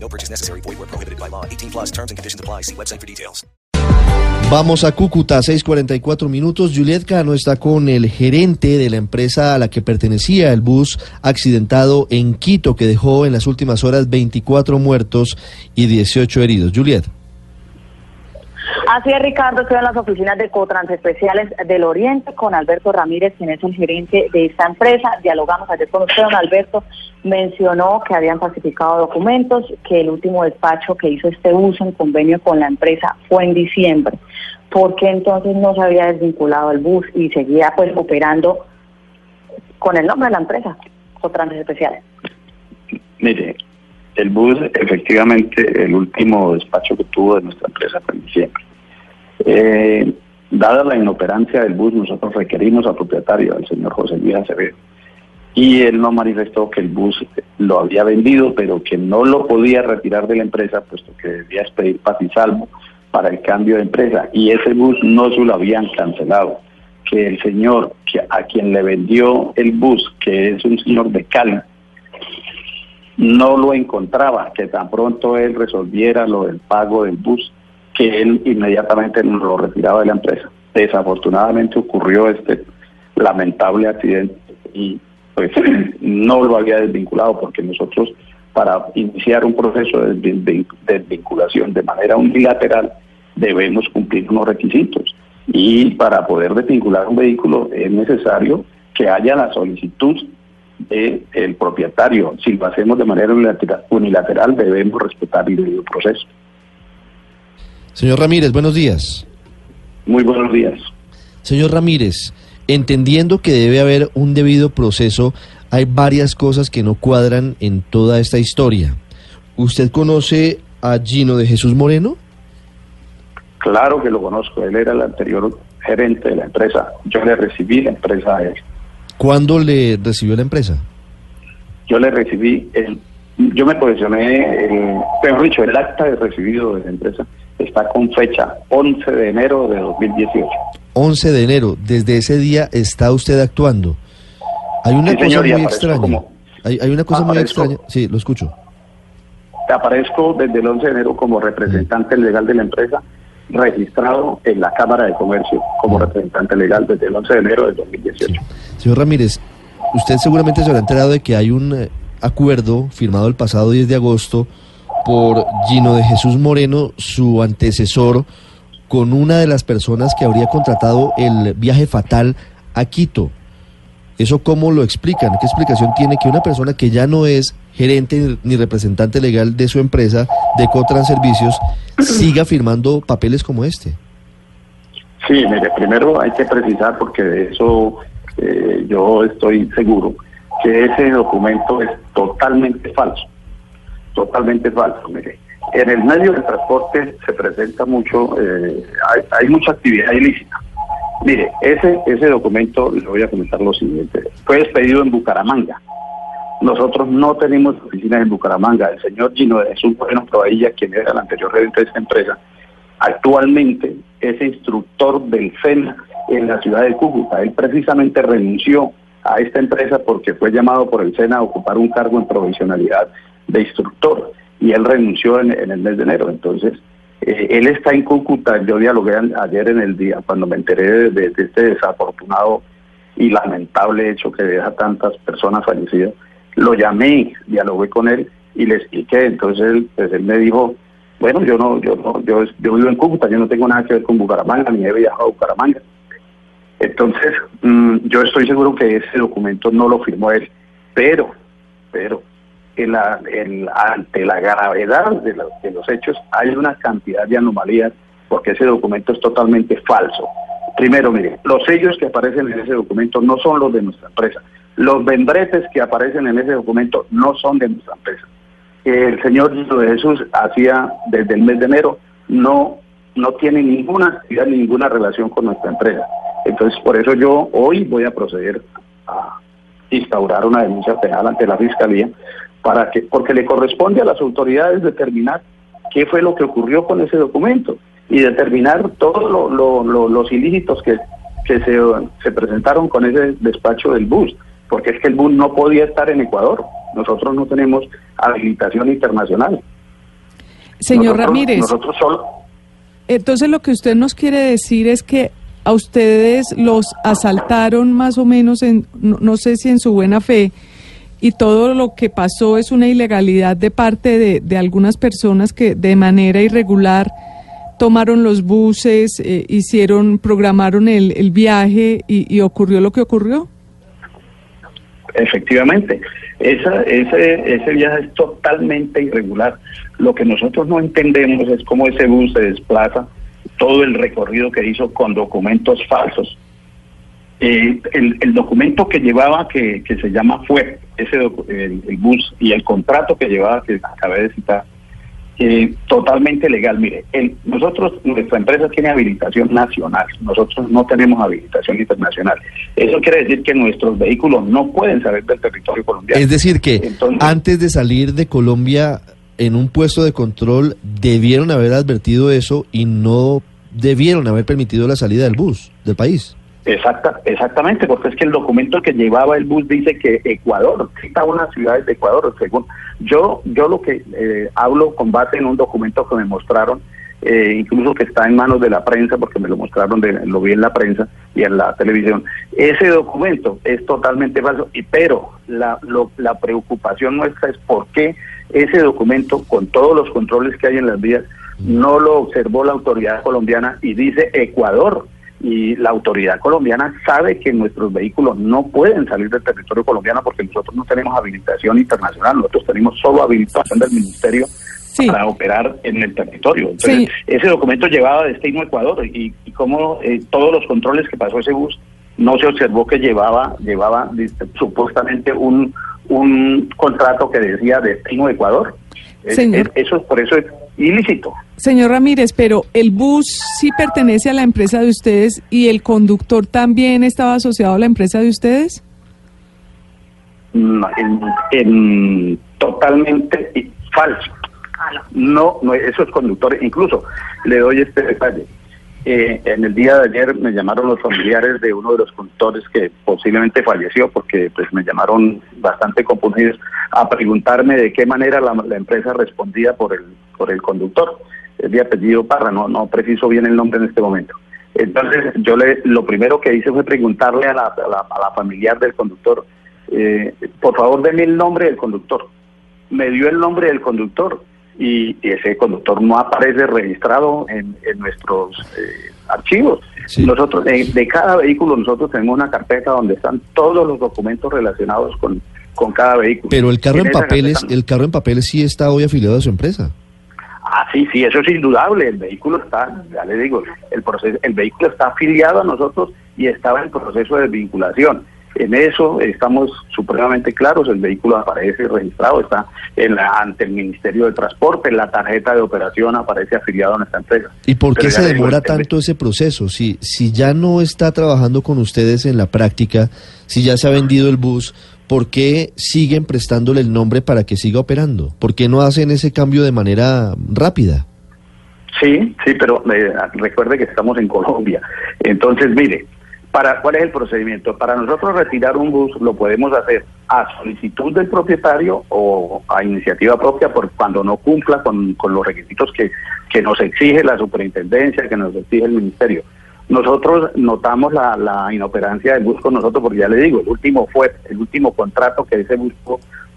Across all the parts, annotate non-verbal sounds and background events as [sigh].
No purchase necessary. Void where prohibited by law. 18 plus terms and conditions apply. See website for details. Vamos a Cúcuta, 6:44 minutos. Juliet Cano está con el gerente de la empresa a la que pertenecía el bus accidentado en Quito, que dejó en las últimas horas 24 muertos y 18 heridos. Juliet. Así es, Ricardo, estoy en las oficinas de Cotrans Especiales del Oriente con Alberto Ramírez, quien es el gerente de esta empresa. Dialogamos ayer con usted, don Alberto. Mencionó que habían falsificado documentos, que el último despacho que hizo este uso en convenio con la empresa fue en diciembre. ¿Por qué entonces no se había desvinculado el bus y seguía pues operando con el nombre de la empresa, Cotrans Especiales? Mire, el bus, efectivamente, el último despacho que tuvo de nuestra empresa fue en diciembre. Eh, dada la inoperancia del bus, nosotros requerimos al propietario, al señor José Luis Acevedo, y él nos manifestó que el bus lo había vendido, pero que no lo podía retirar de la empresa, puesto que debía pedir paz y salvo para el cambio de empresa, y ese bus no se lo habían cancelado. Que el señor que a quien le vendió el bus, que es un señor de Cali, no lo encontraba, que tan pronto él resolviera lo del pago del bus, que él inmediatamente lo retiraba de la empresa. Desafortunadamente ocurrió este lamentable accidente y pues [clears throat] no lo había desvinculado porque nosotros para iniciar un proceso de desvinculación de manera unilateral debemos cumplir unos requisitos y para poder desvincular un vehículo es necesario que haya la solicitud del propietario. Si lo hacemos de manera unilateral, unilateral debemos respetar el debido proceso. Señor Ramírez, buenos días. Muy buenos días. Señor Ramírez, entendiendo que debe haber un debido proceso, hay varias cosas que no cuadran en toda esta historia. ¿Usted conoce a Gino de Jesús Moreno? Claro que lo conozco, él era el anterior gerente de la empresa. Yo le recibí la empresa a él. ¿Cuándo le recibió la empresa? Yo le recibí, el, yo me posicioné, el, mejor dicho, el acta de recibido de la empresa está con fecha 11 de enero de 2018. 11 de enero, desde ese día está usted actuando. Hay una Sí, cosa señor, muy extraña. como- Hay, hay una cosa muy extraña. Sí, lo escucho. Aparezco desde el 11 de enero como representante legal de la empresa, registrado en la Cámara de Comercio como representante legal desde el 11 de enero de 2018. Señor Ramírez, usted seguramente se habrá enterado de que hay un eh, acuerdo firmado el pasado 10 de agosto por Gino de Jesús Moreno, su antecesor, con una de las personas que habría contratado el viaje fatal a Quito. ¿Eso cómo lo explican? ¿Qué explicación tiene que una persona que ya no es gerente ni representante legal de su empresa, de Cotran Servicios, siga firmando papeles como este? Sí, mire, primero hay que precisar, porque de eso eh, yo estoy seguro, que ese documento es totalmente falso. Totalmente falso, mire. En el medio del transporte se presenta mucho, eh, hay, hay mucha actividad ilícita. Mire, ese, ese documento, le voy a comentar lo siguiente, fue expedido en Bucaramanga. Nosotros no tenemos oficinas en Bucaramanga. El señor Gino de Jesús Moreno Proailla, quien era el anterior gerente de esta empresa, actualmente es instructor del SENA en la ciudad de Cúcuta. Él precisamente renunció a esta empresa porque fue llamado por el SENA a ocupar un cargo en provisionalidad de instructor y él renunció en, en el mes de enero. Entonces, eh, él está en Cúcuta. Yo dialogué ayer en el día cuando me enteré de, este desafortunado y lamentable hecho que deja tantas personas fallecidas. Lo llamé, dialogué con él y le expliqué. Entonces él, pues, me dijo, bueno, yo no, yo no, yo, yo vivo en Cúcuta, yo no tengo nada que ver con Bucaramanga, ni he viajado a Bucaramanga. Entonces, mm, yo estoy seguro que ese documento no lo firmó él, pero, pero, en la- en- ante la gravedad de, la- de los hechos hay una cantidad de anomalías porque ese documento es totalmente falso. Primero, mire, los sellos que aparecen en ese documento no son los de nuestra empresa. Los membretes que aparecen en ese documento no son de nuestra empresa. El señor Jesús hacía desde el mes de enero no no tiene ninguna actividad, ninguna relación con nuestra empresa. Entonces, por eso yo hoy voy a proceder a instaurar una denuncia penal ante la Fiscalía, para que, porque le corresponde a las autoridades determinar qué fue lo que ocurrió con ese documento y determinar todos lo- lo- lo- los ilícitos que, que se, se presentaron con ese despacho del bus, porque es que el bus no podía estar en Ecuador. Nosotros no tenemos habilitación internacional. Señor Nosotros- Ramírez, Nosotros solo, entonces lo que usted nos quiere decir es que a ustedes los asaltaron más o menos, en, no, no sé si en su buena fe, y todo lo que pasó es una ilegalidad de parte de, de algunas personas que de manera irregular tomaron los buses, eh, hicieron, programaron el, el viaje y, ocurrió lo que ocurrió. Efectivamente, esa, ese, ese viaje es totalmente irregular. Lo que nosotros no entendemos es cómo ese bus se desplaza, todo el recorrido que hizo con documentos falsos. Eh, el, el documento que llevaba, que, que se llama FUE, ese el, el bus y el contrato que llevaba, que acabé de citar, eh, totalmente legal. Mire, el- nosotros, nuestra empresa tiene habilitación nacional, nosotros no tenemos habilitación internacional. Eso quiere decir que nuestros vehículos no pueden salir del territorio colombiano. Es decir, que Entonces- antes de salir de Colombia en un puesto de control debieron haber advertido eso y no debieron haber permitido la salida del bus del país. Exacta, exactamente, porque es que el documento que llevaba el bus dice que Ecuador, cita unas ciudades de Ecuador, según yo, yo lo que eh, hablo con base en un documento que me mostraron, eh, incluso que está en manos de la prensa, porque me lo mostraron, de, lo vi en la prensa y en la televisión. Ese documento es totalmente falso, y pero la, lo- la preocupación nuestra es por qué ese documento, con todos los controles que hay en las vías, no lo observó la autoridad colombiana y dice Ecuador y la autoridad colombiana sabe que nuestros vehículos no pueden salir del territorio colombiano porque nosotros no tenemos habilitación internacional, nosotros tenemos solo habilitación del ministerio Sí. para operar en el territorio. Entonces, Sí. ese documento llevaba destino a Ecuador y, y como eh, todos los controles que pasó ese bus no se observó que llevaba llevaba dis- supuestamente un un contrato que decía destino a Ecuador. Es- es- eso por eso es ilícito. Señor Ramírez, pero el bus sí pertenece a la empresa de ustedes y el conductor también estaba asociado a la empresa de ustedes. En, en totalmente falso. No, no, esos conductores, incluso le doy este detalle. Eh, en el día de ayer me llamaron los familiares de uno de los conductores que posiblemente falleció porque pues me llamaron bastante compungidos a preguntarme de qué manera la, la empresa respondía por el por el conductor. Es de apellido Parra, no no preciso bien el nombre en este momento. Entonces yo le lo primero que hice fue preguntarle a la, a la, a la familiar del conductor, eh, por favor deme el nombre del conductor. Me dio el nombre del conductor y ese conductor no aparece registrado en, en nuestros eh, archivos. Sí. Nosotros, de, de cada vehículo, nosotros tenemos una carpeta donde están todos los documentos relacionados con, con cada vehículo. Pero el carro en papeles, carpeta- el carro en papeles sí está hoy afiliado a su empresa. Ah, sí, sí, eso es indudable. El vehículo está, ya le digo, el proceso, el vehículo está afiliado a nosotros y estaba en proceso de vinculación. En eso estamos supremamente claros. El vehículo aparece registrado, está en la, ante el Ministerio de Transporte, la tarjeta de operación aparece afiliado a nuestra empresa. ¿Y por qué Pero se demora tanto ese proceso? Si, si ya no está trabajando con ustedes en la práctica, si ya se ha vendido el bus, ¿por qué siguen prestándole el nombre para que siga operando? ¿Por qué no hacen ese cambio de manera rápida? Sí, sí, pero eh, recuerde que estamos en Colombia. Entonces, mire, para ¿cuál es el procedimiento? Para nosotros retirar un bus lo podemos hacer a solicitud del propietario o a iniciativa propia por cuando no cumpla con, con los requisitos que, que nos exige la superintendencia, que nos exige el ministerio. Nosotros notamos la, la inoperancia del bus con nosotros, porque ya le digo, el último fue el último contrato que ese bus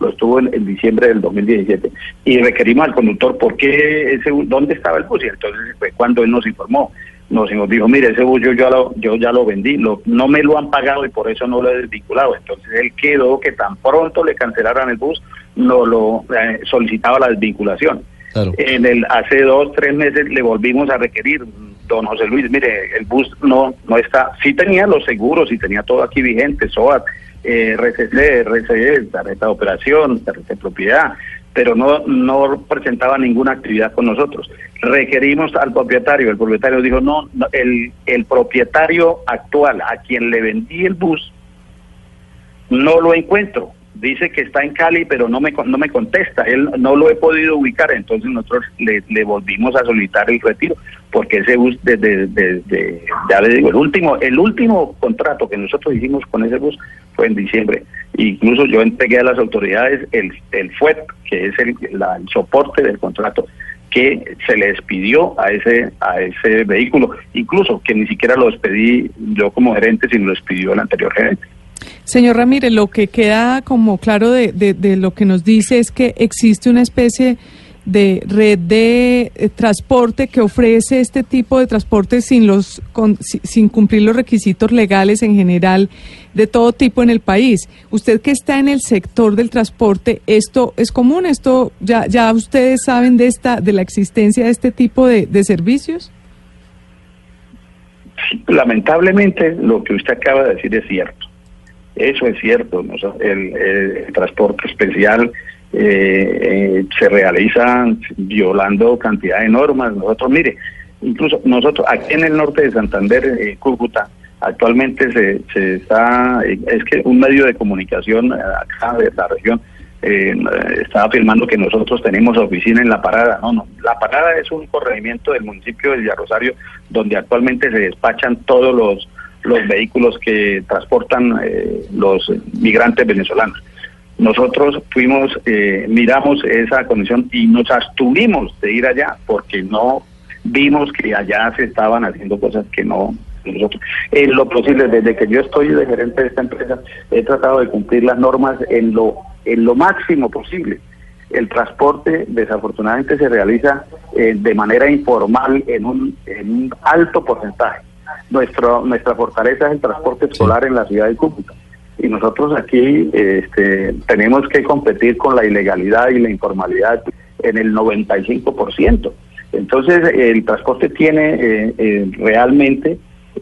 lo estuvo en, diciembre del 2017 y requerimos al conductor por qué ese dónde estaba el bus y entonces fue cuando él nos informó nos nos dijo mire ese bus yo ya lo yo ya lo vendí lo, no me lo han pagado y por eso no lo he desvinculado entonces él quedó que tan pronto le cancelaran el bus no lo eh, solicitaba la desvinculación. Claro. en el hace dos tres meses le volvimos a requerir don José Luis mire el bus no no está sí tenía los seguros sí tenía todo aquí vigente SOAT eh, RCC, RCE, tarjeta de operación, tarjeta de propiedad, pero no, no presentaba ninguna actividad con nosotros. Requerimos al propietario, el propietario dijo, no, no, el, el propietario actual a quien le vendí el bus, no lo encuentro. Dice que está en Cali, pero no me, no me contesta. Él no lo he podido ubicar. Entonces nosotros le volvimos a solicitar el retiro, porque ese bus, desde, desde- ya le digo, el último, el último contrato que nosotros hicimos con ese bus fue en diciembre. Incluso yo entregué a las autoridades el, el FUET, que es el, la- el soporte del contrato que se le despidió a ese a ese vehículo, incluso que ni siquiera lo despedí yo como gerente, sino lo despidió el anterior gerente. Señor Ramírez, lo que queda como claro de, de- lo que nos dice es que existe una especie red de eh, transporte que ofrece este tipo de transporte sin los con- si- sin cumplir los requisitos legales en general de todo tipo en el país. Usted que está en el sector del transporte, esto es común, esto ya ya ustedes saben de esta de la existencia de este tipo de, de servicios. Lamentablemente, lo que usted acaba de decir es cierto. Eso es cierto. El, el transporte especial eh, se realiza violando cantidad de normas. Nosotros, mire, incluso nosotros aquí en el norte de Santander, eh, Cúcuta, actualmente se, se está, eh, es que un medio de comunicación eh, acá de la región eh, estaba afirmando que nosotros tenemos oficina en La Parada. No, no, La Parada es un corregimiento del municipio de Villarrosario donde actualmente se despachan todos los, los vehículos que transportan eh, los migrantes venezolanos. Nosotros fuimos, eh, miramos esa condición y nos abstuvimos de ir allá porque no vimos que allá se estaban haciendo cosas que no nosotros. En lo posible, desde que yo estoy de gerente de esta empresa, he tratado de cumplir las normas en lo, en lo máximo posible. El transporte desafortunadamente se realiza eh, de manera informal en un, en un alto porcentaje. Nuestro, nuestra fortaleza es el transporte escolar en la ciudad de Cúcuta. Y nosotros aquí este, tenemos que competir con la ilegalidad y la informalidad en el 95%. Entonces, el transporte tiene eh, eh, realmente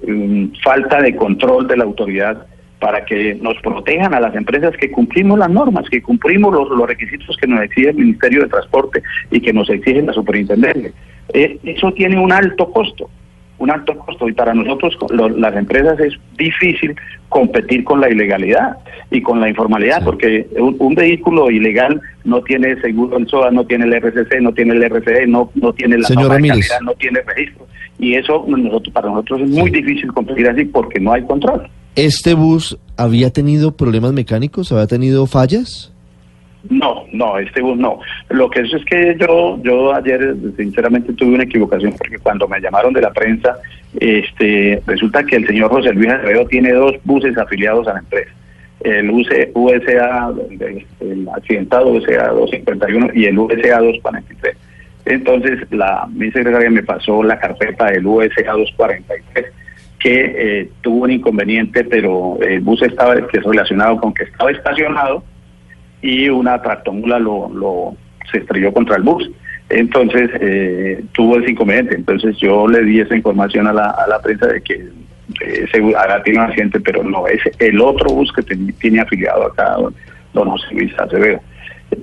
mm, falta de control de la autoridad para que nos protejan a las empresas que cumplimos las normas, que cumplimos los, los requisitos que nos exige el Ministerio de Transporte y que nos exige la Superintendencia. Eh, eso tiene un alto costo, un alto costo y para nosotros lo- las empresas es difícil competir con la ilegalidad y con la informalidad porque un, un vehículo ilegal no tiene seguro el SOA, no tiene el RCC, no tiene el RCE, no, no tiene la Señor Ramírez. calidad, no tiene registro y eso nosotros, para nosotros es muy difícil competir así porque no hay control. ¿Este bus había tenido problemas mecánicos? ¿Había tenido fallas? No, no, este bus no. Lo que es es que yo, yo ayer sinceramente tuve una equivocación porque cuando me llamaron de la prensa, este, resulta que el señor José Luis Acevedo tiene dos buses afiliados a la empresa. El UC USA, el, accidentado USA 251 y el USA 243. Entonces la mi secretaria me pasó la carpeta del USA 243 que eh, tuvo un inconveniente, pero el bus estaba que es relacionado con que estaba estacionado y una tractomula lo, lo se estrelló contra el bus. Entonces eh, tuvo ese inconveniente. Entonces yo le di esa información a la, a la prensa de que eh, bus ahora tiene un accidente, pero no es el otro bus que ten- tiene afiliado acá, don, José Luis Acevedo.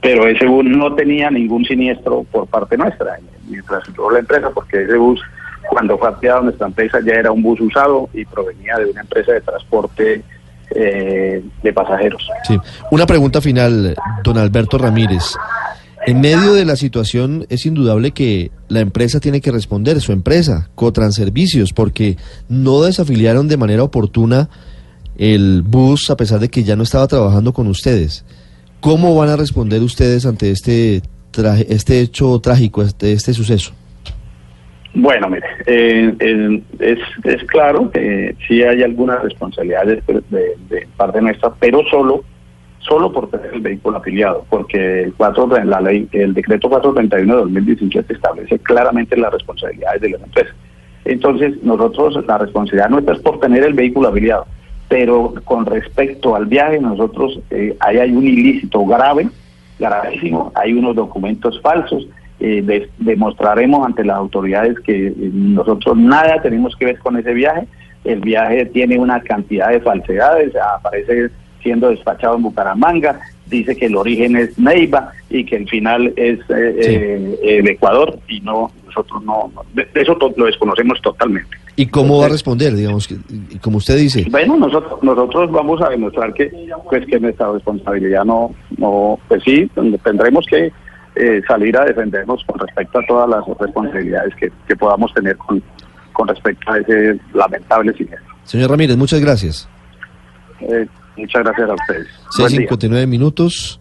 Pero ese bus no tenía ningún siniestro por parte nuestra, mientras duró la empresa, porque ese bus, cuando fue afiliado a nuestra empresa, ya era un bus usado y provenía de una empresa de transporte eh, de pasajeros. Sí. Una pregunta final, don Alberto Ramírez. En medio de la situación es indudable que la empresa tiene que responder, su empresa, Cotranservicios, porque no desafiliaron de manera oportuna el bus a pesar de que ya no estaba trabajando con ustedes. ¿Cómo van a responder ustedes ante este, este hecho trágico, este, este suceso? Bueno, mire, eh, eh, es, es claro que sí hay algunas responsabilidades de, de- parte nuestra, pero solo solo por tener el vehículo afiliado, porque el, 4, de la ley, el decreto 431 de 2017 establece claramente las responsabilidades de las empresas. Entonces, nosotros, la responsabilidad nuestra es por tener el vehículo afiliado, pero con respecto al viaje, nosotros, eh, ahí hay un ilícito grave, gravísimo, hay unos documentos falsos, eh, de- demostraremos ante las autoridades que eh, nosotros nada tenemos que ver con ese viaje, el viaje tiene una cantidad de falsedades, aparece siendo despachado en Bucaramanga, dice que el origen es Neiva y que el final es eh, Sí. eh, el Ecuador y no, nosotros no, de, de eso lo desconocemos totalmente. ¿Y cómo va a responder? Digamos, que, como usted dice, Bueno, nosotros nosotros vamos a demostrar que pues que nuestra responsabilidad no no pues sí tendremos que eh, salir a defendernos con respecto a todas las responsabilidades que, que podamos tener con con respecto a ese lamentable siniestro. señor Ramírez, muchas gracias. Eh, muchas gracias a ustedes. Buen día. 6.59 minutos.